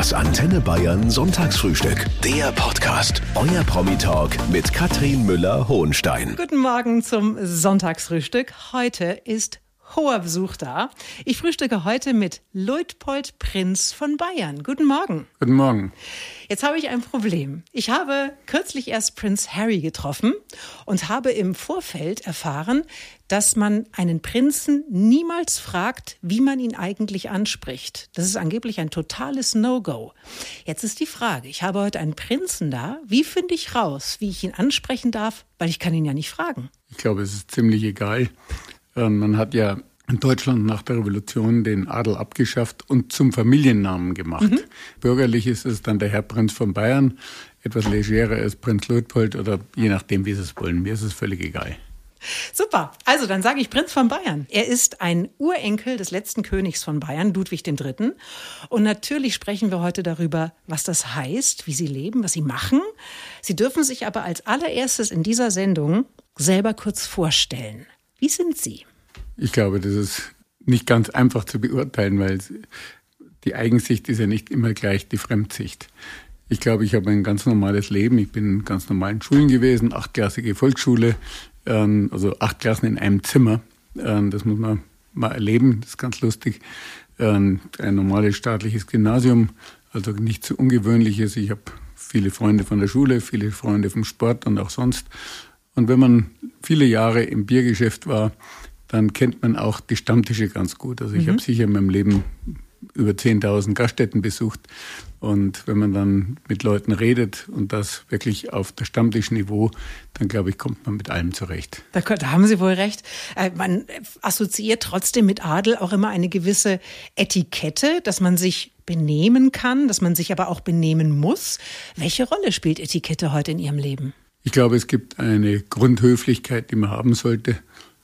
Das Antenne Bayern Sonntagsfrühstück. Der Podcast. Euer Promi-Talk mit Katrin Müller-Hohenstein. Guten Morgen zum Sonntagsfrühstück. Heute ist hoher Besuch da. Ich frühstücke heute mit Luitpold Prinz von Bayern. Guten Morgen. Guten Morgen. Jetzt habe ich ein Problem. Ich habe kürzlich erst Prinz Harry getroffen und habe im Vorfeld erfahren, dass man einen Prinzen niemals fragt, wie man ihn eigentlich anspricht. Das ist angeblich ein totales No-Go. Jetzt ist die Frage, ich habe heute einen Prinzen da. Wie finde ich raus, wie ich ihn ansprechen darf? Weil ich kann ihn ja nicht fragen. Ich glaube, es ist ziemlich egal. Ähm, man hat ja in Deutschland nach der Revolution den Adel abgeschafft und zum Familiennamen gemacht. Mhm. Bürgerlich ist es dann der Herr Prinz von Bayern, etwas legerer ist Prinz Luitpold oder je nachdem, wie Sie es wollen. Mir ist es völlig egal. Super. Also dann sage ich Prinz von Bayern. Er ist ein Urenkel des letzten Königs von Bayern, Ludwig III. Und natürlich sprechen wir heute darüber, was das heißt, wie Sie leben, was Sie machen. Sie dürfen sich aber als allererstes in dieser Sendung selber kurz vorstellen. Wie sind Sie? Ich glaube, das ist nicht ganz einfach zu beurteilen, weil die Eigensicht ist ja nicht immer gleich die Fremdsicht. Ich glaube, ich habe ein ganz normales Leben. Ich bin in ganz normalen Schulen gewesen, achtklassige Volksschule, ähm, also acht Klassen in einem Zimmer. Ähm, das muss man mal erleben, das ist ganz lustig. Ähm, ein normales staatliches Gymnasium, also nichts so Ungewöhnliches. Ich habe viele Freunde von der Schule, viele Freunde vom Sport und auch sonst. Und wenn man viele Jahre im Biergeschäft war, dann kennt man auch die Stammtische ganz gut. Also ich mhm. habe sicher in meinem Leben über 10.000 Gaststätten besucht. Und wenn man dann mit Leuten redet und das wirklich auf der Stammtischniveau, dann glaube ich, kommt man mit allem zurecht. Da, da haben Sie wohl recht. Äh, man assoziiert trotzdem mit Adel auch immer eine gewisse Etikette, dass man sich benehmen kann, dass man sich aber auch benehmen muss. Welche Rolle spielt Etikette heute in Ihrem Leben? Ich glaube, es gibt eine Grundhöflichkeit, die man haben sollte.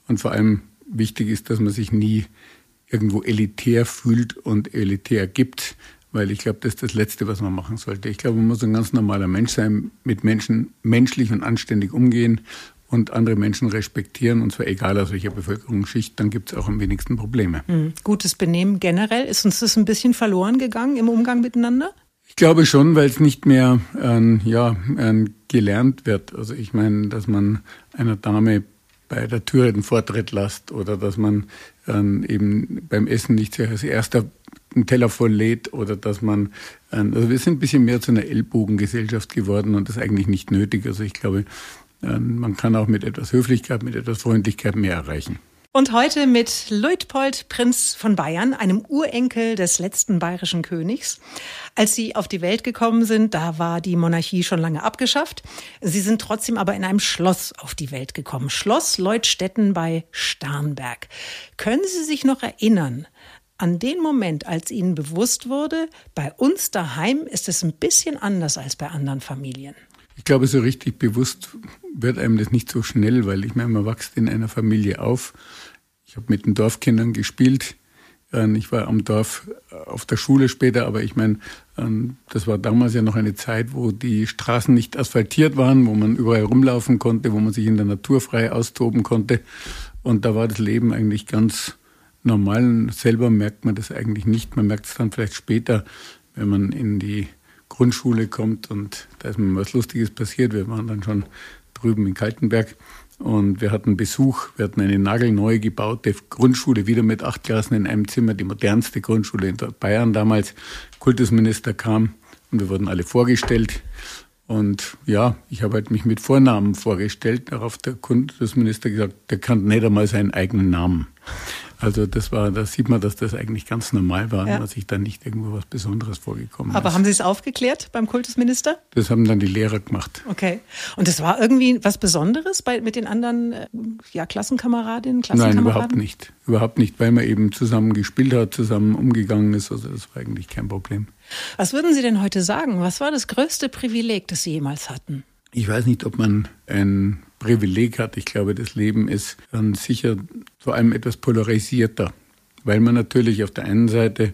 Und vor allem wichtig ist, dass man sich nie irgendwo elitär fühlt und elitär gibt, weil ich glaube, das ist das Letzte, was man machen sollte. Ich glaube, man muss ein ganz normaler Mensch sein, mit Menschen menschlich und anständig umgehen und andere Menschen respektieren, und zwar egal aus welcher Bevölkerungsschicht, dann gibt es auch am wenigsten Probleme. Mhm. Gutes Benehmen generell, ist uns das ein bisschen verloren gegangen im Umgang miteinander? Ich glaube schon, weil es nicht mehr äh, ja, äh, gelernt wird. Also ich meine, dass man einer Dame bei der Tür den Vortritt lasst oder dass man ähm, eben beim Essen nicht als erster einen Teller voll lädt oder dass man, ähm, also wir sind ein bisschen mehr zu einer Ellbogengesellschaft geworden und das ist eigentlich nicht nötig. Also ich glaube, ähm, man kann auch mit etwas Höflichkeit, mit etwas Freundlichkeit mehr erreichen. Und heute mit Luitpold, Prinz von Bayern, einem Urenkel des letzten bayerischen Königs. Als Sie auf die Welt gekommen sind, da war die Monarchie schon lange abgeschafft. Sie sind trotzdem aber in einem Schloss auf die Welt gekommen. Schloss Leutstetten bei Starnberg. Können Sie sich noch erinnern, an den Moment, als Ihnen bewusst wurde, bei uns daheim ist es ein bisschen anders als bei anderen Familien? Ich glaube, so richtig bewusst wird einem das nicht so schnell, weil ich meine, man wächst in einer Familie auf. Ich habe mit den Dorfkindern gespielt. Ähm, ich war am Dorf äh, auf der Schule später, aber ich meine, ähm, das war damals ja noch eine Zeit, wo die Straßen nicht asphaltiert waren, wo man überall rumlaufen konnte, wo man sich in der Natur frei austoben konnte. Und da war das Leben eigentlich ganz normal. Selber merkt man das eigentlich nicht. Man merkt es dann vielleicht später, wenn man in die Grundschule kommt und da ist mir was Lustiges passiert. Wir waren dann schon drüben in Kaltenberg und wir hatten Besuch. Wir hatten eine nagelneu gebaute Grundschule, wieder mit acht Klassen in einem Zimmer, die modernste Grundschule in Bayern damals. Kultusminister kam und wir wurden alle vorgestellt. Und ja, ich habe halt mich mit Vornamen vorgestellt. Darauf der Kultusminister gesagt, der kann nicht einmal seinen eigenen Namen. Also das war, da sieht man, dass das eigentlich ganz normal war, ja. dass sich da nicht irgendwo was Besonderes vorgekommen Aber ist. haben Sie es aufgeklärt beim Kultusminister? Das haben dann die Lehrer gemacht. Okay. Und das war irgendwie was Besonderes bei, mit den anderen äh, ja, Klassenkameradinnen, Klassenkameraden? Nein, überhaupt nicht. Überhaupt nicht, weil man eben zusammen gespielt hat, zusammen umgegangen ist. Also das war eigentlich kein Problem. Was würden Sie denn heute sagen? Was war das größte Privileg, das Sie jemals hatten? Ich weiß nicht, ob man ein Privileg hat. Ich glaube, das Leben ist dann sicher vor allem etwas polarisierter, weil man natürlich auf der einen Seite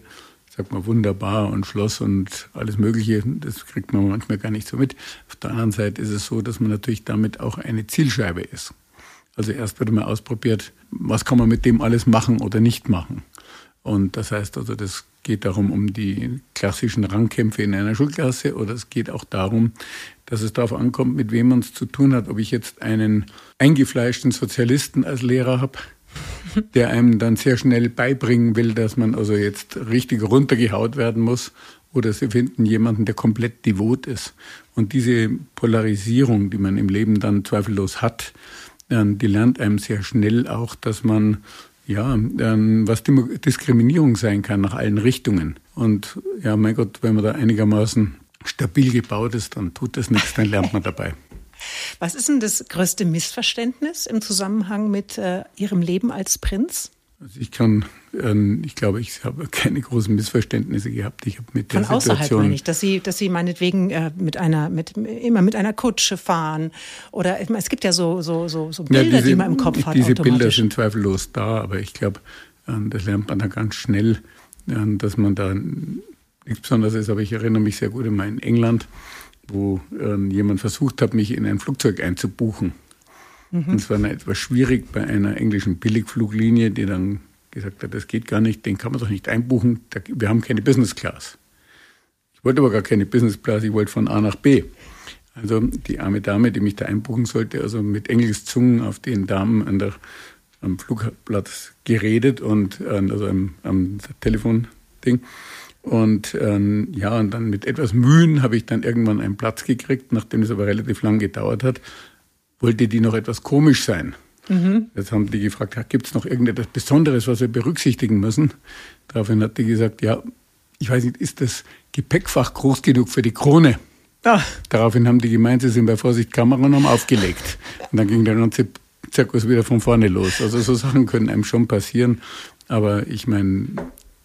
sagt man wunderbar und Schloss und alles Mögliche, das kriegt man manchmal gar nicht so mit. Auf der anderen Seite ist es so, dass man natürlich damit auch eine Zielscheibe ist. Also erst wird mal ausprobiert, was kann man mit dem alles machen oder nicht machen. Und das heißt also, das geht darum, um die klassischen Rangkämpfe in einer Schulklasse oder es geht auch darum, dass es darauf ankommt, mit wem man es zu tun hat. Ob ich jetzt einen eingefleischten Sozialisten als Lehrer habe, der einem dann sehr schnell beibringen will, dass man also jetzt richtig runtergehaut werden muss, oder sie finden jemanden, der komplett devot ist. Und diese Polarisierung, die man im Leben dann zweifellos hat, die lernt einem sehr schnell auch, dass man ja, was Diskriminierung sein kann nach allen Richtungen. Und ja, mein Gott, wenn man da einigermaßen stabil gebaut ist, dann tut das nichts, dann lernt man dabei. Was ist denn das größte Missverständnis im Zusammenhang mit äh, Ihrem Leben als Prinz? Also ich kann, ähm, ich glaube, ich habe keine großen Missverständnisse gehabt. Ich habe mit der Von außerhalb Situation meine ich, dass Sie, dass Sie meinetwegen äh, mit einer, mit immer mit einer Kutsche fahren oder es gibt ja so so so, so Bilder, ja, diese, die man im Kopf hat. Diese Bilder sind zweifellos da, aber ich glaube, äh, das lernt man dann ganz schnell, äh, dass man da nichts Besonderes ist. Aber ich erinnere mich sehr gut immer in England, wo jemand versucht hat, mich in ein Flugzeug einzubuchen. Mhm. Und es war etwas schwierig bei einer englischen Billigfluglinie, die dann gesagt hat, das geht gar nicht, den kann man doch nicht einbuchen, wir haben keine Business Class. Ich wollte aber gar keine Business Class, ich wollte von A nach B. Also die arme Dame, die mich da einbuchen sollte, also mit Engelszungen auf den Damen an der, am Flugplatz geredet und also am, am Telefonding. Und ähm, ja, und dann mit etwas Mühen habe ich dann irgendwann einen Platz gekriegt, nachdem es aber relativ lang gedauert hat wollte die noch etwas komisch sein. Mhm. Jetzt haben die gefragt, gibt es noch irgendetwas Besonderes, was wir berücksichtigen müssen? Daraufhin hat die gesagt, ja, ich weiß nicht, ist das Gepäckfach groß genug für die Krone? Ah. Daraufhin haben die gemeint, sie sind bei Vorsicht Kamera und haben aufgelegt. Und dann ging der ganze Zirkus wieder von vorne los. Also so Sachen können einem schon passieren, aber ich meine,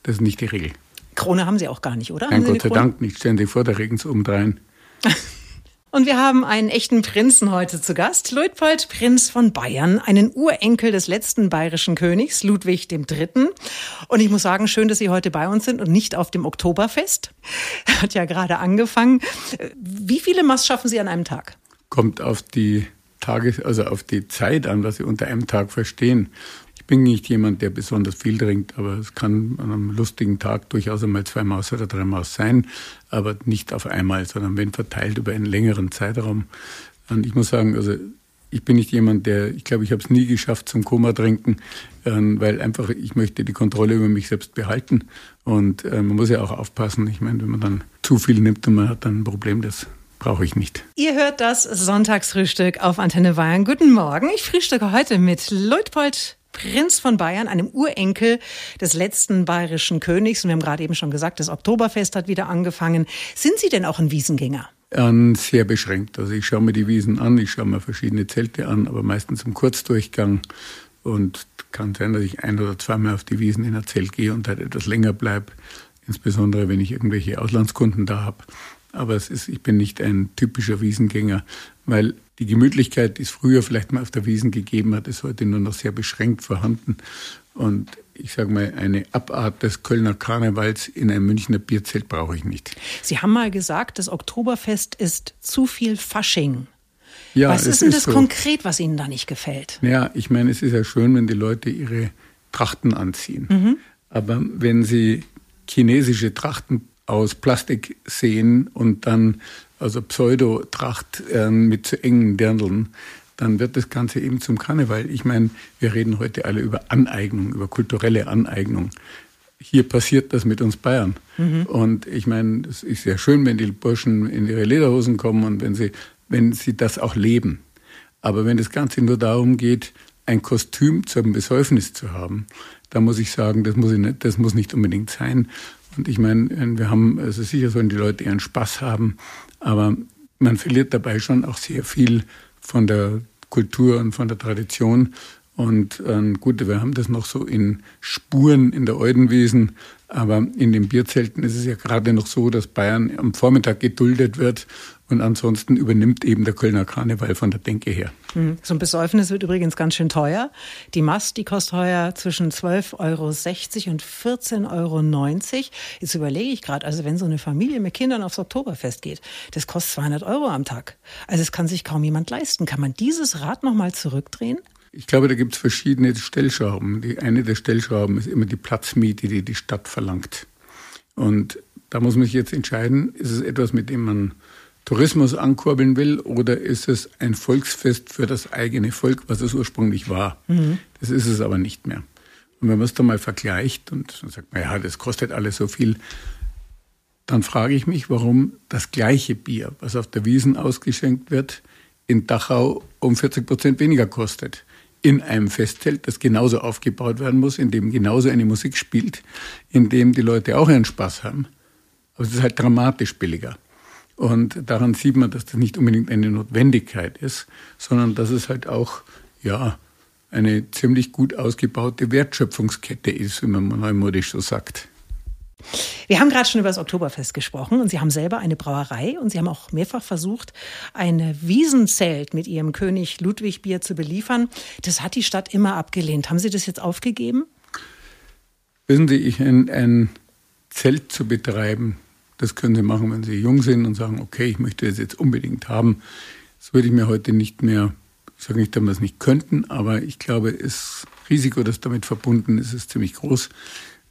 das ist nicht die Regel. Krone haben Sie auch gar nicht, oder? Nein, Gott sei Dank nicht. Stellen Sie vor, da regen es umdrehen. Und wir haben einen echten Prinzen heute zu Gast. Luitpold, Prinz von Bayern, einen Urenkel des letzten bayerischen Königs, Ludwig III. Und ich muss sagen, schön, dass Sie heute bei uns sind und nicht auf dem Oktoberfest. Hat ja gerade angefangen. Wie viele Mass schaffen Sie an einem Tag? Kommt auf die Tages-, also auf die Zeit an, was Sie unter einem Tag verstehen bin nicht jemand, der besonders viel trinkt, aber es kann an einem lustigen Tag durchaus einmal zwei Maus oder drei Maus sein, aber nicht auf einmal, sondern wenn verteilt über einen längeren Zeitraum. Und ich muss sagen, also ich bin nicht jemand, der, ich glaube, ich habe es nie geschafft zum Koma trinken, ähm, weil einfach ich möchte die Kontrolle über mich selbst behalten. Und äh, man muss ja auch aufpassen. Ich meine, wenn man dann zu viel nimmt und man hat dann ein Problem, das brauche ich nicht. Ihr hört das Sonntagsfrühstück auf Antenne Bayern. Guten Morgen. Ich frühstücke heute mit Leutpold Prinz von Bayern, einem Urenkel des letzten bayerischen Königs. Und wir haben gerade eben schon gesagt, das Oktoberfest hat wieder angefangen. Sind Sie denn auch ein Wiesengänger? Ähm, sehr beschränkt. Also ich schaue mir die Wiesen an, ich schaue mir verschiedene Zelte an, aber meistens im Kurzdurchgang. Und kann sein, dass ich ein oder zweimal auf die Wiesen in ein Zelt gehe und halt etwas länger bleibe. Insbesondere, wenn ich irgendwelche Auslandskunden da habe. Aber es ist, ich bin nicht ein typischer Wiesengänger, weil die Gemütlichkeit, die es früher vielleicht mal auf der Wiesen gegeben hat, ist heute nur noch sehr beschränkt vorhanden. Und ich sage mal, eine Abart des Kölner Karnevals in einem Münchner Bierzelt brauche ich nicht. Sie haben mal gesagt, das Oktoberfest ist zu viel Fasching. Ja, was ist denn das so. konkret, was Ihnen da nicht gefällt? Ja, ich meine, es ist ja schön, wenn die Leute ihre Trachten anziehen. Mhm. Aber wenn sie chinesische Trachten aus Plastik sehen und dann also Pseudotracht äh, mit zu engen Dirndeln, dann wird das Ganze eben zum Karneval. Ich meine, wir reden heute alle über Aneignung, über kulturelle Aneignung. Hier passiert das mit uns Bayern. Mhm. Und ich meine, es ist sehr schön, wenn die Burschen in ihre Lederhosen kommen und wenn sie, wenn sie das auch leben. Aber wenn das Ganze nur darum geht, ein Kostüm zum Besäufnis zu haben, da muss ich sagen, das muss, nicht, das muss nicht unbedingt sein. Und ich meine, wir haben, also sicher sollen die Leute ihren Spaß haben, aber man verliert dabei schon auch sehr viel von der Kultur und von der Tradition. Und äh, gut, wir haben das noch so in Spuren in der Eudenwesen, aber in den Bierzelten ist es ja gerade noch so, dass Bayern am Vormittag geduldet wird und ansonsten übernimmt eben der Kölner Karneval von der Denke her. Hm. So ein Besäufnis wird übrigens ganz schön teuer. Die Mast, die kostet heuer zwischen 12,60 Euro und 14,90 Euro. Jetzt überlege ich gerade, also wenn so eine Familie mit Kindern aufs Oktoberfest geht, das kostet 200 Euro am Tag. Also es kann sich kaum jemand leisten. Kann man dieses Rad nochmal zurückdrehen? Ich glaube, da gibt es verschiedene Stellschrauben. Die eine der Stellschrauben ist immer die Platzmiete, die die Stadt verlangt. Und da muss man sich jetzt entscheiden, ist es etwas, mit dem man Tourismus ankurbeln will oder ist es ein Volksfest für das eigene Volk, was es ursprünglich war. Mhm. Das ist es aber nicht mehr. Und wenn man es dann mal vergleicht und dann sagt man, ja, das kostet alles so viel, dann frage ich mich, warum das gleiche Bier, was auf der Wiesen ausgeschenkt wird, in Dachau um 40 Prozent weniger kostet. In einem Festzelt, das genauso aufgebaut werden muss, in dem genauso eine Musik spielt, in dem die Leute auch ihren Spaß haben. Aber es ist halt dramatisch billiger. Und daran sieht man, dass das nicht unbedingt eine Notwendigkeit ist, sondern dass es halt auch, ja, eine ziemlich gut ausgebaute Wertschöpfungskette ist, wie man neumodisch so sagt. Wir haben gerade schon über das Oktoberfest gesprochen und Sie haben selber eine Brauerei und Sie haben auch mehrfach versucht, ein Wiesenzelt mit Ihrem König Ludwig Bier zu beliefern. Das hat die Stadt immer abgelehnt. Haben Sie das jetzt aufgegeben? Wissen Sie, ich ein, ein Zelt zu betreiben, das können Sie machen, wenn Sie jung sind und sagen, okay, ich möchte das jetzt unbedingt haben. Das würde ich mir heute nicht mehr, ich sage nicht, dass wir es nicht könnten, aber ich glaube, das Risiko, das damit verbunden ist, ist ziemlich groß.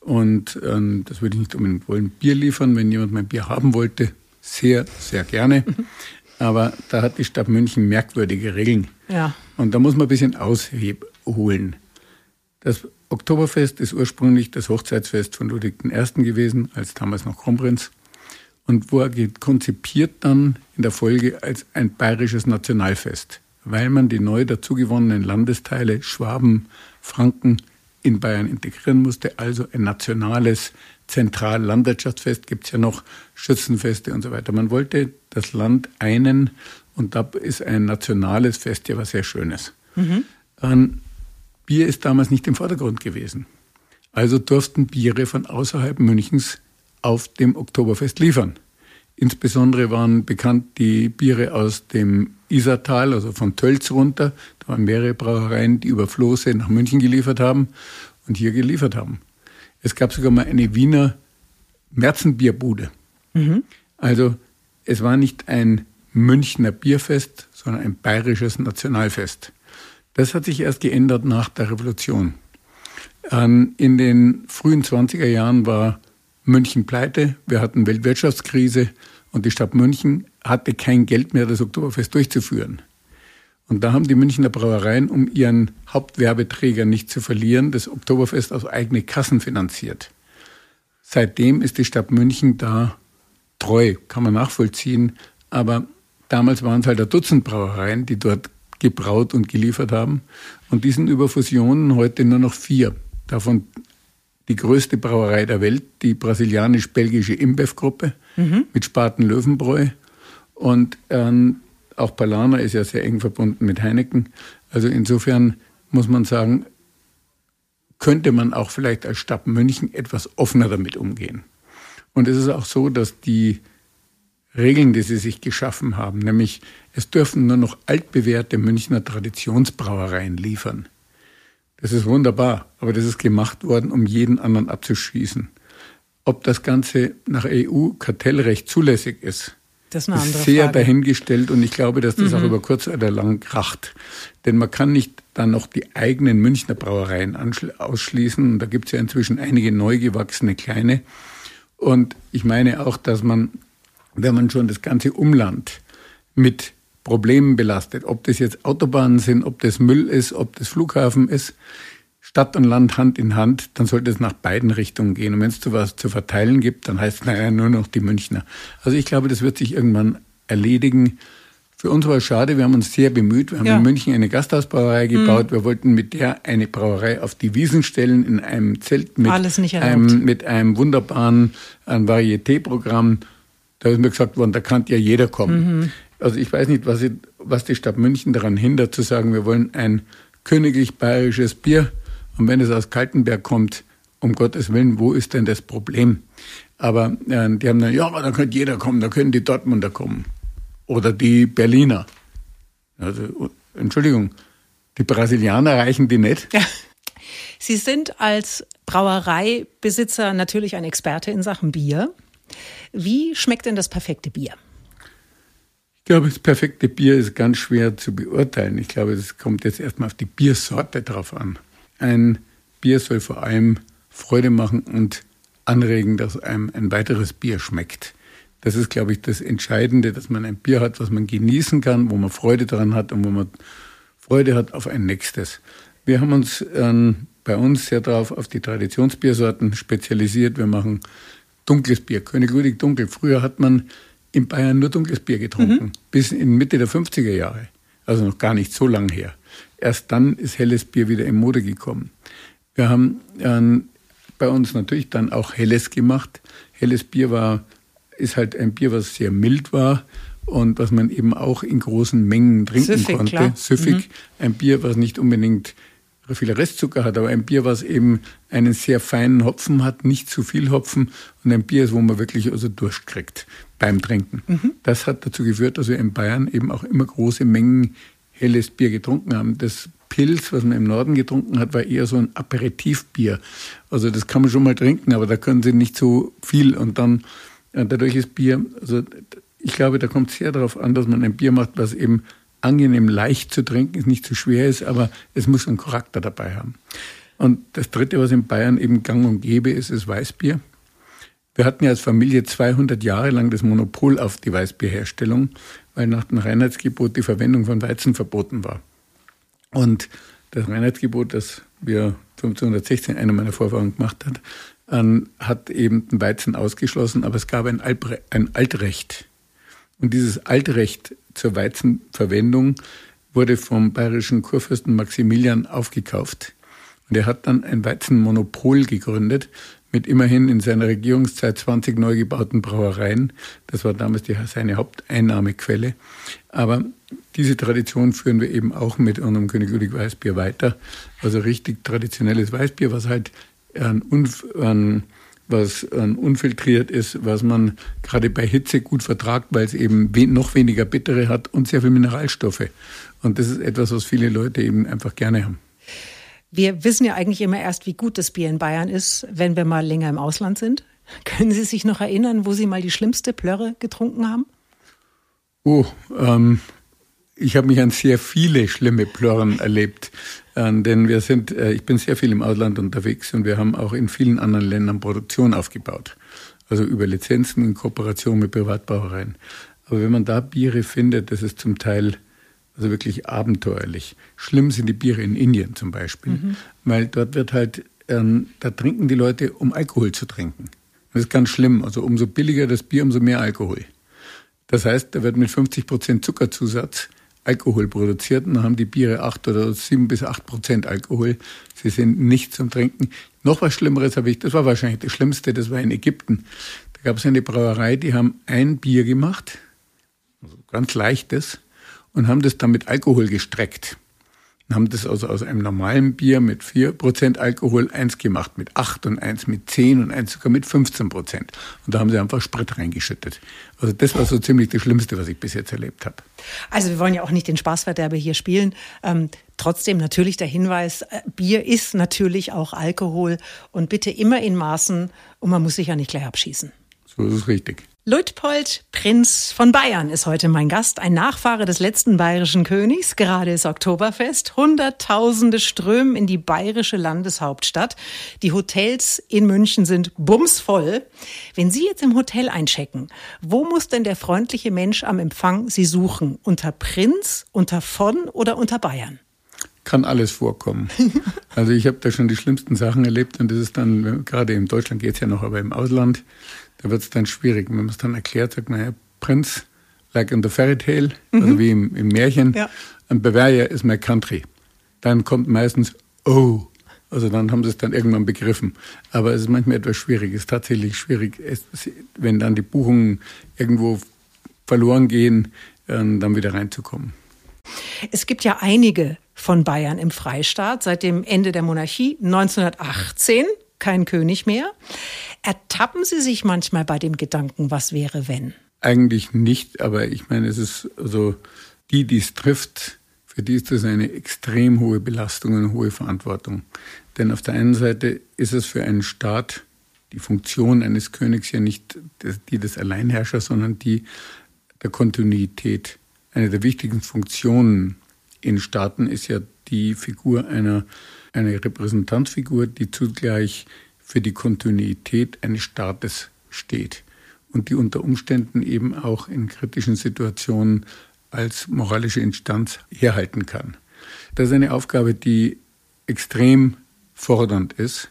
Und ähm, das würde ich nicht unbedingt wollen. Bier liefern, wenn jemand mein Bier haben wollte, sehr, sehr gerne. Aber da hat die Stadt München merkwürdige Regeln. Ja. Und da muss man ein bisschen ausholen. Das Oktoberfest ist ursprünglich das Hochzeitsfest von Ludwig I. gewesen, als damals noch Kronprinz. Und war konzipiert dann in der Folge als ein bayerisches Nationalfest, weil man die neu dazugewonnenen Landesteile Schwaben, Franken, in Bayern integrieren musste. Also ein nationales Zentrallandwirtschaftsfest gibt es ja noch, Schützenfeste und so weiter. Man wollte das Land einen und da ist ein nationales Fest ja was sehr Schönes. Mhm. Ähm, Bier ist damals nicht im Vordergrund gewesen. Also durften Biere von außerhalb Münchens auf dem Oktoberfest liefern. Insbesondere waren bekannt die Biere aus dem Isartal, also von Tölz runter. Da waren mehrere Brauereien, die über Floße nach München geliefert haben und hier geliefert haben. Es gab sogar mal eine Wiener Märzenbierbude. Mhm. Also es war nicht ein Münchner Bierfest, sondern ein bayerisches Nationalfest. Das hat sich erst geändert nach der Revolution. Ähm, in den frühen 20er Jahren war München pleite, wir hatten Weltwirtschaftskrise und die Stadt München hatte kein Geld mehr, das Oktoberfest durchzuführen. Und da haben die Münchner Brauereien, um ihren Hauptwerbeträger nicht zu verlieren, das Oktoberfest aus eigene Kassen finanziert. Seitdem ist die Stadt München da treu, kann man nachvollziehen. Aber damals waren es halt ein Dutzend Brauereien, die dort gebraut und geliefert haben. Und die sind über Fusionen heute nur noch vier. Davon die größte Brauerei der Welt, die brasilianisch-belgische InBev-Gruppe mhm. mit Spaten Löwenbräu. Und ähm, auch Palana ist ja sehr eng verbunden mit Heineken. Also insofern muss man sagen, könnte man auch vielleicht als Stadt München etwas offener damit umgehen. Und es ist auch so, dass die Regeln, die sie sich geschaffen haben, nämlich es dürfen nur noch altbewährte Münchner Traditionsbrauereien liefern. Das ist wunderbar, aber das ist gemacht worden, um jeden anderen abzuschießen. Ob das Ganze nach EU-Kartellrecht zulässig ist, das ist, eine andere ist sehr Frage. dahingestellt und ich glaube, dass das mhm. auch über kurz oder lang kracht. Denn man kann nicht dann noch die eigenen Münchner Brauereien ausschließen. Und da gibt es ja inzwischen einige neu gewachsene kleine. Und ich meine auch, dass man, wenn man schon das ganze Umland mit Problemen belastet. Ob das jetzt Autobahnen sind, ob das Müll ist, ob das Flughafen ist, Stadt und Land Hand in Hand, dann sollte es nach beiden Richtungen gehen. Und wenn es zu was zu verteilen gibt, dann heißt es naja nur noch die Münchner. Also ich glaube, das wird sich irgendwann erledigen. Für uns war es schade, wir haben uns sehr bemüht. Wir haben ja. in München eine Gasthausbrauerei gebaut. Mhm. Wir wollten mit der eine Brauerei auf die Wiesen stellen, in einem Zelt mit, einem, mit einem wunderbaren Varieté-Programm. Da ist mir gesagt worden, da kann ja jeder kommen. Mhm. Also ich weiß nicht, was, ich, was die Stadt München daran hindert, zu sagen, wir wollen ein königlich bayerisches Bier. Und wenn es aus Kaltenberg kommt, um Gottes Willen, wo ist denn das Problem? Aber äh, die haben dann, ja, da könnte jeder kommen, da können die Dortmunder kommen. Oder die Berliner. Also, Entschuldigung, die Brasilianer reichen die nicht. Ja. Sie sind als Brauereibesitzer natürlich ein Experte in Sachen Bier. Wie schmeckt denn das perfekte Bier? Glaube, das perfekte Bier ist ganz schwer zu beurteilen. Ich glaube, es kommt jetzt erstmal auf die Biersorte drauf an. Ein Bier soll vor allem Freude machen und anregen, dass einem ein weiteres Bier schmeckt. Das ist, glaube ich, das Entscheidende, dass man ein Bier hat, was man genießen kann, wo man Freude daran hat und wo man Freude hat auf ein nächstes. Wir haben uns ähm, bei uns sehr darauf auf die Traditionsbiersorten spezialisiert. Wir machen dunkles Bier, König Ludwig Dunkel. Früher hat man in Bayern nur dunkles Bier getrunken, mhm. bis in Mitte der 50er Jahre. Also noch gar nicht so lang her. Erst dann ist helles Bier wieder in Mode gekommen. Wir haben ähm, bei uns natürlich dann auch helles gemacht. Helles Bier war, ist halt ein Bier, was sehr mild war und was man eben auch in großen Mengen trinken Süffig, konnte. Klar. Süffig, mhm. ein Bier, was nicht unbedingt viel Restzucker hat, aber ein Bier, was eben einen sehr feinen Hopfen hat, nicht zu viel Hopfen und ein Bier ist, wo man wirklich also Durst kriegt beim Trinken. Mhm. Das hat dazu geführt, dass wir in Bayern eben auch immer große Mengen helles Bier getrunken haben. Das Pilz, was man im Norden getrunken hat, war eher so ein Aperitivbier. Also das kann man schon mal trinken, aber da können sie nicht so viel. Und dann, dadurch ist Bier, also ich glaube, da kommt es sehr darauf an, dass man ein Bier macht, was eben angenehm leicht zu trinken ist, nicht zu schwer ist, aber es muss einen Charakter dabei haben. Und das Dritte, was in Bayern eben gang und gäbe ist, ist Weißbier. Wir hatten ja als Familie 200 Jahre lang das Monopol auf die Weißbierherstellung, weil nach dem Reinheitsgebot die Verwendung von Weizen verboten war. Und das Reinheitsgebot, das wir 1516 einer meiner Vorfahren gemacht hat, hat eben den Weizen ausgeschlossen, aber es gab ein, Altrecht. Und dieses Altrecht zur Weizenverwendung wurde vom bayerischen Kurfürsten Maximilian aufgekauft. Und er hat dann ein Weizenmonopol gegründet mit immerhin in seiner Regierungszeit 20 neu gebauten Brauereien. Das war damals die, seine Haupteinnahmequelle. Aber diese Tradition führen wir eben auch mit unserem König Ludwig Weißbier weiter. Also richtig traditionelles Weißbier, was halt ein, ein was unfiltriert ist, was man gerade bei Hitze gut vertragt, weil es eben noch weniger Bittere hat und sehr viel Mineralstoffe. Und das ist etwas, was viele Leute eben einfach gerne haben. Wir wissen ja eigentlich immer erst, wie gut das Bier in Bayern ist, wenn wir mal länger im Ausland sind. Können Sie sich noch erinnern, wo Sie mal die schlimmste Plörre getrunken haben? Oh, ähm, ich habe mich an sehr viele schlimme Plörren erlebt. Äh, denn wir sind, äh, ich bin sehr viel im Ausland unterwegs und wir haben auch in vielen anderen Ländern Produktion aufgebaut. Also über Lizenzen in Kooperation mit Privatbrauereien. Aber wenn man da Biere findet, das ist zum Teil also wirklich abenteuerlich. Schlimm sind die Biere in Indien zum Beispiel, mhm. weil dort wird halt, ähm, da trinken die Leute, um Alkohol zu trinken. Das ist ganz schlimm. Also umso billiger das Bier, umso mehr Alkohol. Das heißt, da wird mit 50 Prozent Zuckerzusatz Alkohol produziert dann haben die Biere acht oder sieben bis acht Prozent Alkohol. Sie sind nicht zum Trinken. Noch was Schlimmeres habe ich, das war wahrscheinlich das Schlimmste, das war in Ägypten. Da gab es eine Brauerei, die haben ein Bier gemacht, also ganz leichtes, und haben das dann mit Alkohol gestreckt haben das also aus einem normalen Bier mit 4% Alkohol eins gemacht, mit 8 und eins mit 10 und eins sogar mit 15 Prozent. Und da haben sie einfach Sprit reingeschüttet. Also das war so ziemlich das Schlimmste, was ich bis jetzt erlebt habe. Also wir wollen ja auch nicht den Spaßverderber hier spielen. Ähm, trotzdem natürlich der Hinweis, äh, Bier ist natürlich auch Alkohol und bitte immer in Maßen und man muss sich ja nicht gleich abschießen. So ist es richtig. Luitpold, Prinz von Bayern, ist heute mein Gast, ein Nachfahre des letzten bayerischen Königs. Gerade ist Oktoberfest. Hunderttausende strömen in die bayerische Landeshauptstadt. Die Hotels in München sind bumsvoll. Wenn Sie jetzt im Hotel einchecken, wo muss denn der freundliche Mensch am Empfang Sie suchen? Unter Prinz, unter von oder unter Bayern? kann alles vorkommen. Also ich habe da schon die schlimmsten Sachen erlebt und das ist dann, gerade in Deutschland geht es ja noch, aber im Ausland, da wird es dann schwierig. Wenn man es dann erklärt, sagt man, Herr Prinz, like in the fairy tale, mhm. also wie im, im Märchen, ja. und Bavaria is my country. Dann kommt meistens, oh, also dann haben sie es dann irgendwann begriffen. Aber es ist manchmal etwas schwierig. Es ist tatsächlich schwierig, es, wenn dann die Buchungen irgendwo verloren gehen, äh, dann wieder reinzukommen. Es gibt ja einige von Bayern im Freistaat seit dem Ende der Monarchie 1918 kein König mehr. Ertappen Sie sich manchmal bei dem Gedanken, was wäre, wenn? Eigentlich nicht, aber ich meine, es ist also die, die es trifft, für die ist das eine extrem hohe Belastung und hohe Verantwortung. Denn auf der einen Seite ist es für einen Staat die Funktion eines Königs ja nicht die des Alleinherrschers, sondern die der Kontinuität. Eine der wichtigsten Funktionen in Staaten ist ja die Figur einer eine Repräsentanzfigur, die zugleich für die Kontinuität eines Staates steht und die unter Umständen eben auch in kritischen Situationen als moralische Instanz herhalten kann. Das ist eine Aufgabe, die extrem fordernd ist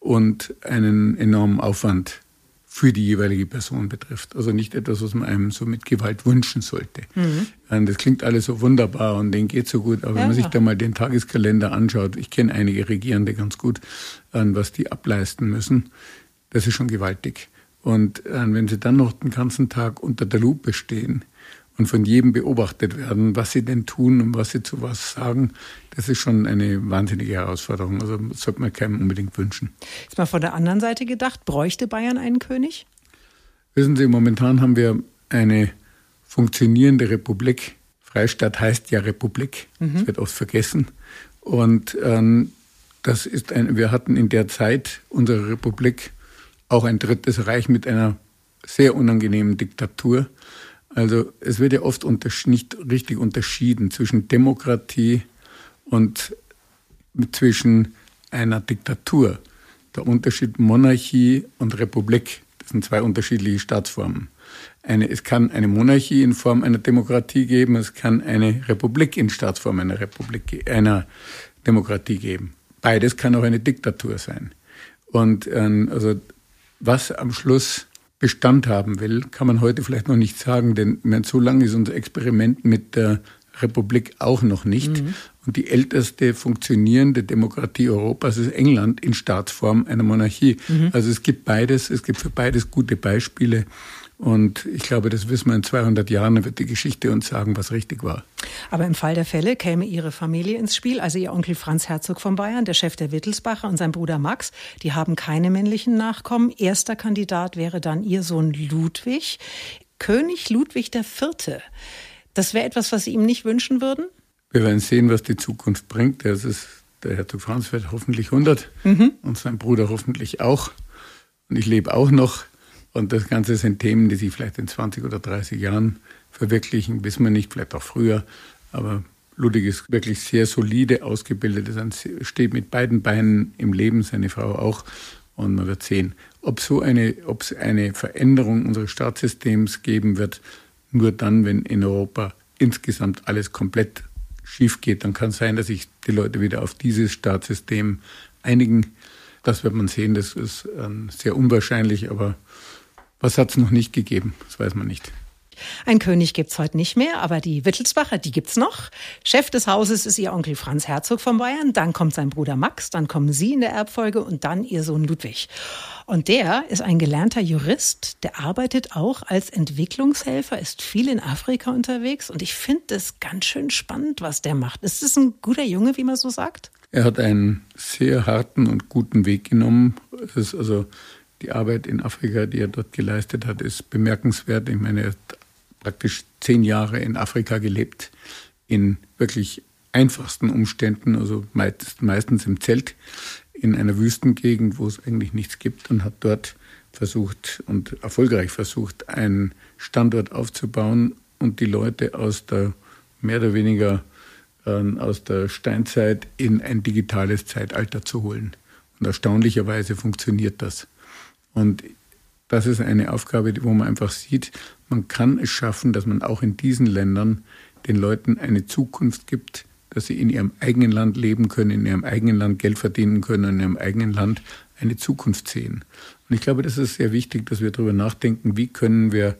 und einen enormen Aufwand für die jeweilige Person betrifft. Also nicht etwas, was man einem so mit Gewalt wünschen sollte. Mhm. Das klingt alles so wunderbar und denen geht so gut, aber ja, wenn man sich da mal den Tageskalender anschaut, ich kenne einige Regierende ganz gut, was die ableisten müssen, das ist schon gewaltig. Und wenn sie dann noch den ganzen Tag unter der Lupe stehen, und von jedem beobachtet werden, was sie denn tun und was sie zu was sagen, das ist schon eine wahnsinnige Herausforderung. Also das sollte man keinem unbedingt wünschen. Jetzt mal von der anderen Seite gedacht, bräuchte Bayern einen König? Wissen Sie, momentan haben wir eine funktionierende Republik. Freistaat heißt ja Republik. Mhm. Das wird oft vergessen. Und ähm, das ist ein, wir hatten in der Zeit unserer Republik auch ein drittes Reich mit einer sehr unangenehmen Diktatur. Also es wird ja oft nicht richtig unterschieden zwischen Demokratie und zwischen einer Diktatur. Der Unterschied Monarchie und Republik, das sind zwei unterschiedliche Staatsformen. Eine, es kann eine Monarchie in Form einer Demokratie geben, es kann eine Republik in Staatsform einer Republik, einer Demokratie geben. Beides kann auch eine Diktatur sein. Und ähm, also was am Schluss Bestand haben will, kann man heute vielleicht noch nicht sagen, denn so lange ist unser Experiment mit der Republik auch noch nicht. Mhm. Und die älteste funktionierende Demokratie Europas ist England in Staatsform einer Monarchie. Mhm. Also es gibt beides, es gibt für beides gute Beispiele. Und ich glaube, das wissen wir in 200 Jahren, wird die Geschichte uns sagen, was richtig war. Aber im Fall der Fälle käme Ihre Familie ins Spiel, also Ihr Onkel Franz Herzog von Bayern, der Chef der Wittelsbacher und sein Bruder Max. Die haben keine männlichen Nachkommen. Erster Kandidat wäre dann Ihr Sohn Ludwig. König Ludwig IV. Das wäre etwas, was Sie ihm nicht wünschen würden? Wir werden sehen, was die Zukunft bringt. Das ist, der Herzog Franz wird hoffentlich 100 mhm. und sein Bruder hoffentlich auch. Und ich lebe auch noch. Und das Ganze sind Themen, die sich vielleicht in 20 oder 30 Jahren verwirklichen, wissen wir nicht, vielleicht auch früher. Aber Ludwig ist wirklich sehr solide ausgebildet, er steht mit beiden Beinen im Leben, seine Frau auch. Und man wird sehen, ob so eine, ob es eine Veränderung unseres Staatssystems geben wird, nur dann, wenn in Europa insgesamt alles komplett schief geht, dann kann es sein, dass sich die Leute wieder auf dieses Staatssystem einigen. Das wird man sehen, das ist ähm, sehr unwahrscheinlich, aber was hat es noch nicht gegeben? Das weiß man nicht. Ein König gibt's heute nicht mehr, aber die Wittelsbacher, die gibt's noch. Chef des Hauses ist ihr Onkel Franz Herzog von Bayern, dann kommt sein Bruder Max, dann kommen sie in der Erbfolge und dann ihr Sohn Ludwig. Und der ist ein gelernter Jurist, der arbeitet auch als Entwicklungshelfer, ist viel in Afrika unterwegs und ich finde das ganz schön spannend, was der macht. Ist das ein guter Junge, wie man so sagt? Er hat einen sehr harten und guten Weg genommen. Es ist also die Arbeit in Afrika, die er dort geleistet hat, ist bemerkenswert. Ich meine, er hat praktisch zehn Jahre in Afrika gelebt, in wirklich einfachsten Umständen, also meistens im Zelt in einer Wüstengegend, wo es eigentlich nichts gibt und hat dort versucht und erfolgreich versucht, einen Standort aufzubauen und die Leute aus der mehr oder weniger äh, aus der Steinzeit in ein digitales Zeitalter zu holen. Und erstaunlicherweise funktioniert das. Und das ist eine Aufgabe, wo man einfach sieht, man kann es schaffen, dass man auch in diesen Ländern den Leuten eine Zukunft gibt, dass sie in ihrem eigenen Land leben können, in ihrem eigenen Land Geld verdienen können, in ihrem eigenen Land eine Zukunft sehen. Und ich glaube, das ist sehr wichtig, dass wir darüber nachdenken, wie können wir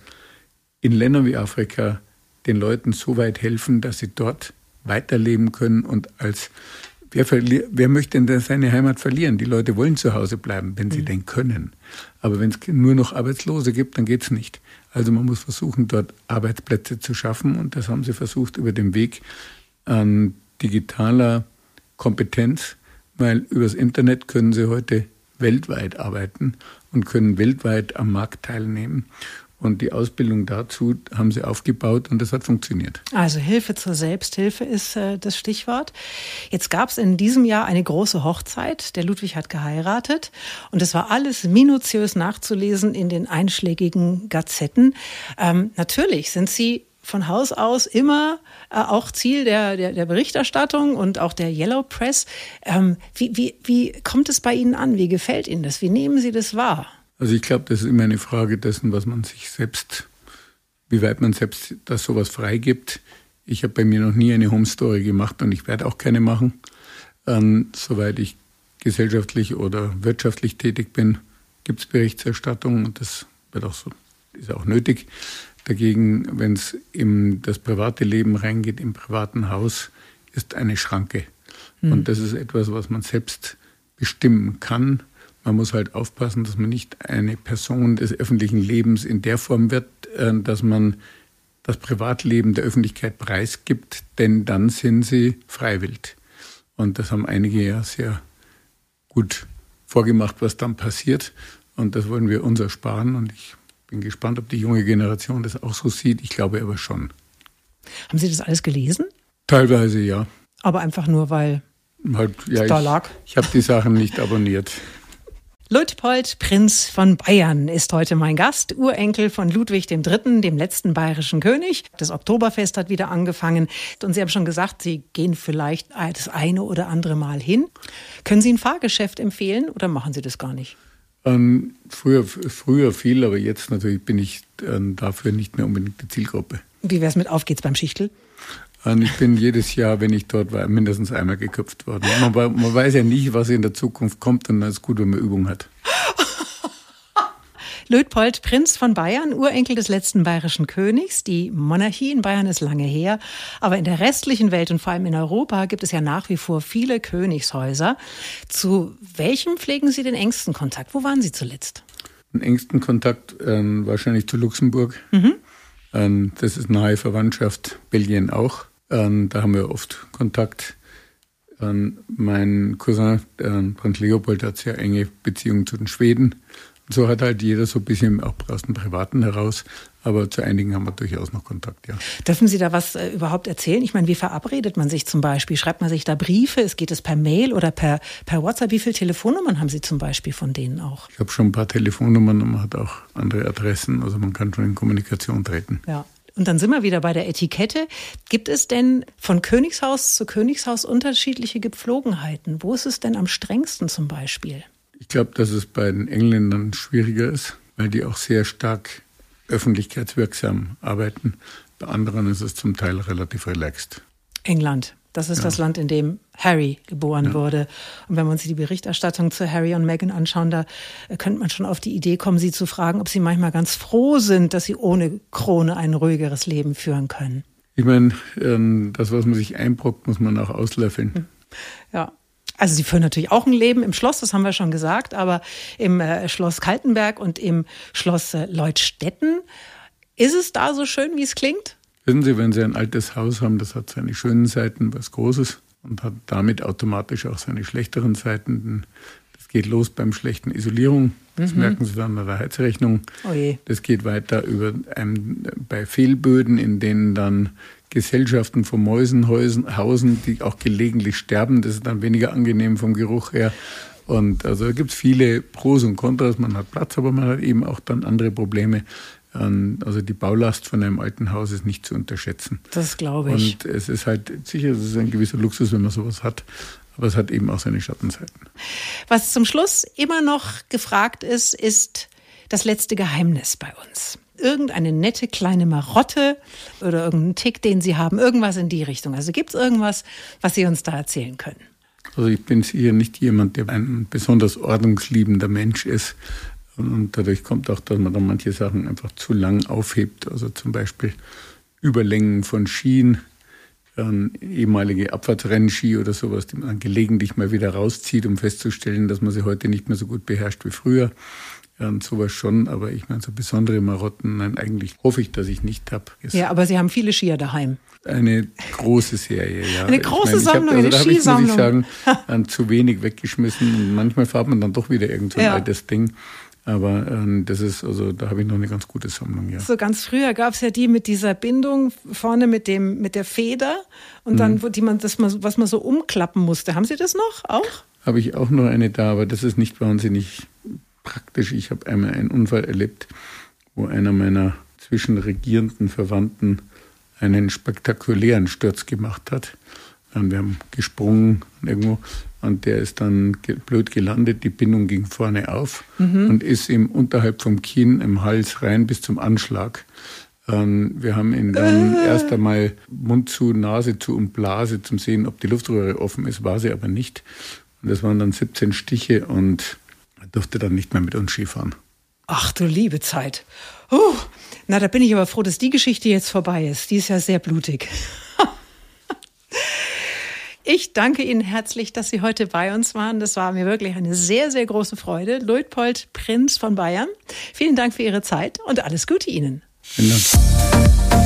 in Ländern wie Afrika den Leuten so weit helfen, dass sie dort weiterleben können und als Wer, wer möchte denn seine Heimat verlieren? Die Leute wollen zu Hause bleiben, wenn sie mhm. denn können. Aber wenn es nur noch Arbeitslose gibt, dann geht es nicht. Also man muss versuchen, dort Arbeitsplätze zu schaffen. Und das haben sie versucht über den Weg an digitaler Kompetenz, weil übers Internet können sie heute weltweit arbeiten und können weltweit am Markt teilnehmen. Und die Ausbildung dazu haben sie aufgebaut und das hat funktioniert. Also Hilfe zur Selbsthilfe ist äh, das Stichwort. Jetzt gab es in diesem Jahr eine große Hochzeit. Der Ludwig hat geheiratet und es war alles minutiös nachzulesen in den einschlägigen Gazetten. Ähm, natürlich sind Sie von Haus aus immer äh, auch Ziel der, der, der, Berichterstattung und auch der Yellow Press. Ähm, wie, wie, wie kommt es bei Ihnen an? Wie gefällt Ihnen das? Wie nehmen Sie das wahr? Also ich glaube, das ist immer eine Frage dessen, was man sich selbst, wie weit man selbst das sowas freigibt. Ich habe bei mir noch nie eine Home Story gemacht und ich werde auch keine machen. Ähm, soweit ich gesellschaftlich oder wirtschaftlich tätig bin, gibt es Berichterstattung und das wird auch so, ist auch nötig. Dagegen, wenn es in das private Leben reingeht, im privaten Haus, ist eine Schranke. Mhm. Und das ist etwas, was man selbst bestimmen kann man muss halt aufpassen, dass man nicht eine Person des öffentlichen Lebens in der Form wird, äh, dass man das Privatleben der Öffentlichkeit preisgibt, denn dann sind sie freiwillig. Und das haben einige ja sehr gut vorgemacht, was dann passiert. Und das wollen wir uns ersparen. Und ich bin gespannt, ob die junge Generation das auch so sieht. Ich glaube aber schon. Haben Sie das alles gelesen? Teilweise ja. Aber einfach nur, weil halt, ja, da lag? Ich, ich habe die Sachen nicht abonniert. Luitpold, Prinz von Bayern, ist heute mein Gast, Urenkel von Ludwig III., dem letzten bayerischen König. Das Oktoberfest hat wieder angefangen. Und Sie haben schon gesagt, Sie gehen vielleicht das eine oder andere Mal hin. Können Sie ein Fahrgeschäft empfehlen oder machen Sie das gar nicht? Ähm, früher, früher viel, aber jetzt natürlich bin ich äh, dafür nicht mehr unbedingt die Zielgruppe. Wie wäre es mit Auf geht's beim Schichtel? Und ich bin jedes Jahr, wenn ich dort war, mindestens einmal geköpft worden. Man, man weiß ja nicht, was in der Zukunft kommt und dann ist gut, wenn man Übung hat. Lötpold, Prinz von Bayern, Urenkel des letzten bayerischen Königs. Die Monarchie in Bayern ist lange her, aber in der restlichen Welt und vor allem in Europa gibt es ja nach wie vor viele Königshäuser. Zu welchem pflegen Sie den engsten Kontakt? Wo waren Sie zuletzt? Den engsten Kontakt äh, wahrscheinlich zu Luxemburg. Mhm. Ähm, das ist nahe Verwandtschaft, Belgien auch. Ähm, da haben wir oft Kontakt. Ähm, mein Cousin, Franz Leopold, hat sehr enge Beziehungen zu den Schweden. So hat halt jeder so ein bisschen auch aus dem Privaten heraus. Aber zu einigen haben wir durchaus noch Kontakt, ja. Dürfen Sie da was äh, überhaupt erzählen? Ich meine, wie verabredet man sich zum Beispiel? Schreibt man sich da Briefe? Es geht es per Mail oder per, per WhatsApp? Wie viele Telefonnummern haben Sie zum Beispiel von denen auch? Ich habe schon ein paar Telefonnummern und man hat auch andere Adressen. Also man kann schon in Kommunikation treten. Ja. Und dann sind wir wieder bei der Etikette. Gibt es denn von Königshaus zu Königshaus unterschiedliche Gepflogenheiten? Wo ist es denn am strengsten zum Beispiel? Ich glaube, dass es bei den Engländern schwieriger ist, weil die auch sehr stark öffentlichkeitswirksam arbeiten. Bei anderen ist es zum Teil relativ relaxed. England. Das ist ja. das Land, in dem Harry geboren ja. wurde. Und wenn wir uns die Berichterstattung zu Harry und Meghan anschauen, da könnte man schon auf die Idee kommen, sie zu fragen, ob sie manchmal ganz froh sind, dass sie ohne Krone ein ruhigeres Leben führen können. Ich meine, ähm, das, was man sich einbrockt, muss man auch auslöffeln. Hm. Ja. Also sie führen natürlich auch ein Leben im Schloss, das haben wir schon gesagt, aber im äh, Schloss Kaltenberg und im Schloss äh, Leutstetten. Ist es da so schön, wie es klingt? Wissen Sie, wenn Sie ein altes Haus haben, das hat seine schönen Seiten, was Großes und hat damit automatisch auch seine schlechteren Seiten. Das geht los beim schlechten Isolierung. Das mhm. merken Sie dann an der Heizrechnung. Oh das geht weiter über ähm, bei Fehlböden, in denen dann Gesellschaften von Mäusen hausen, die auch gelegentlich sterben. Das ist dann weniger angenehm vom Geruch her. Und also da gibt es viele Pros und Kontras. Man hat Platz, aber man hat eben auch dann andere Probleme. Ähm, also die Baulast von einem alten Haus ist nicht zu unterschätzen. Das glaube ich. Und es ist halt sicher, es ist ein gewisser Luxus, wenn man sowas hat. Aber es hat eben auch seine Schattenseiten. Was zum Schluss immer noch gefragt ist, ist das letzte Geheimnis bei uns. Irgendeine nette kleine Marotte oder irgendeinen Tick, den Sie haben, irgendwas in die Richtung. Also gibt es irgendwas, was Sie uns da erzählen können? Also ich bin sicher nicht jemand, der ein besonders ordnungsliebender Mensch ist. Und dadurch kommt auch, dass man dann manche Sachen einfach zu lang aufhebt. Also zum Beispiel Überlängen von Skien, ähm, ehemalige Abfahrtsrennski oder sowas, die man dann gelegentlich mal wieder rauszieht, um festzustellen, dass man sie heute nicht mehr so gut beherrscht wie früher. Ja, und sowas schon, aber ich meine, so besondere Marotten, nein, eigentlich hoffe ich, dass ich nicht habe. Ja, aber Sie haben viele Skier daheim. Eine große Serie, ja. Eine große ich meine, Sammlung, hab, also, eine Skisammlung. Ich, muss ich sagen, zu wenig weggeschmissen und manchmal fährt man dann doch wieder irgend so ein ja. altes Ding. Aber ähm, das ist, also da habe ich noch eine ganz gute Sammlung, ja. So ganz früher gab es ja die mit dieser Bindung vorne mit dem, mit der Feder und dann, mhm. die man, das man, was man so umklappen musste. Haben Sie das noch auch? Habe ich auch noch eine da, aber das ist nicht wahnsinnig praktisch. Ich habe einmal einen Unfall erlebt, wo einer meiner zwischenregierenden Verwandten einen spektakulären Sturz gemacht hat. Wir haben gesprungen irgendwo und der ist dann blöd gelandet. Die Bindung ging vorne auf mhm. und ist ihm unterhalb vom Kinn im Hals rein bis zum Anschlag. Wir haben ihn dann äh. erst einmal Mund zu, Nase zu und Blase zum Sehen, ob die Luftröhre offen ist, war sie aber nicht. Und das waren dann 17 Stiche und durfte dann nicht mehr mit uns Skifahren. Ach du liebe Zeit. Uh, na, da bin ich aber froh, dass die Geschichte jetzt vorbei ist. Die ist ja sehr blutig. Ich danke Ihnen herzlich, dass Sie heute bei uns waren. Das war mir wirklich eine sehr, sehr große Freude. Luitpold Prinz von Bayern. Vielen Dank für Ihre Zeit und alles Gute Ihnen. Vielen Dank.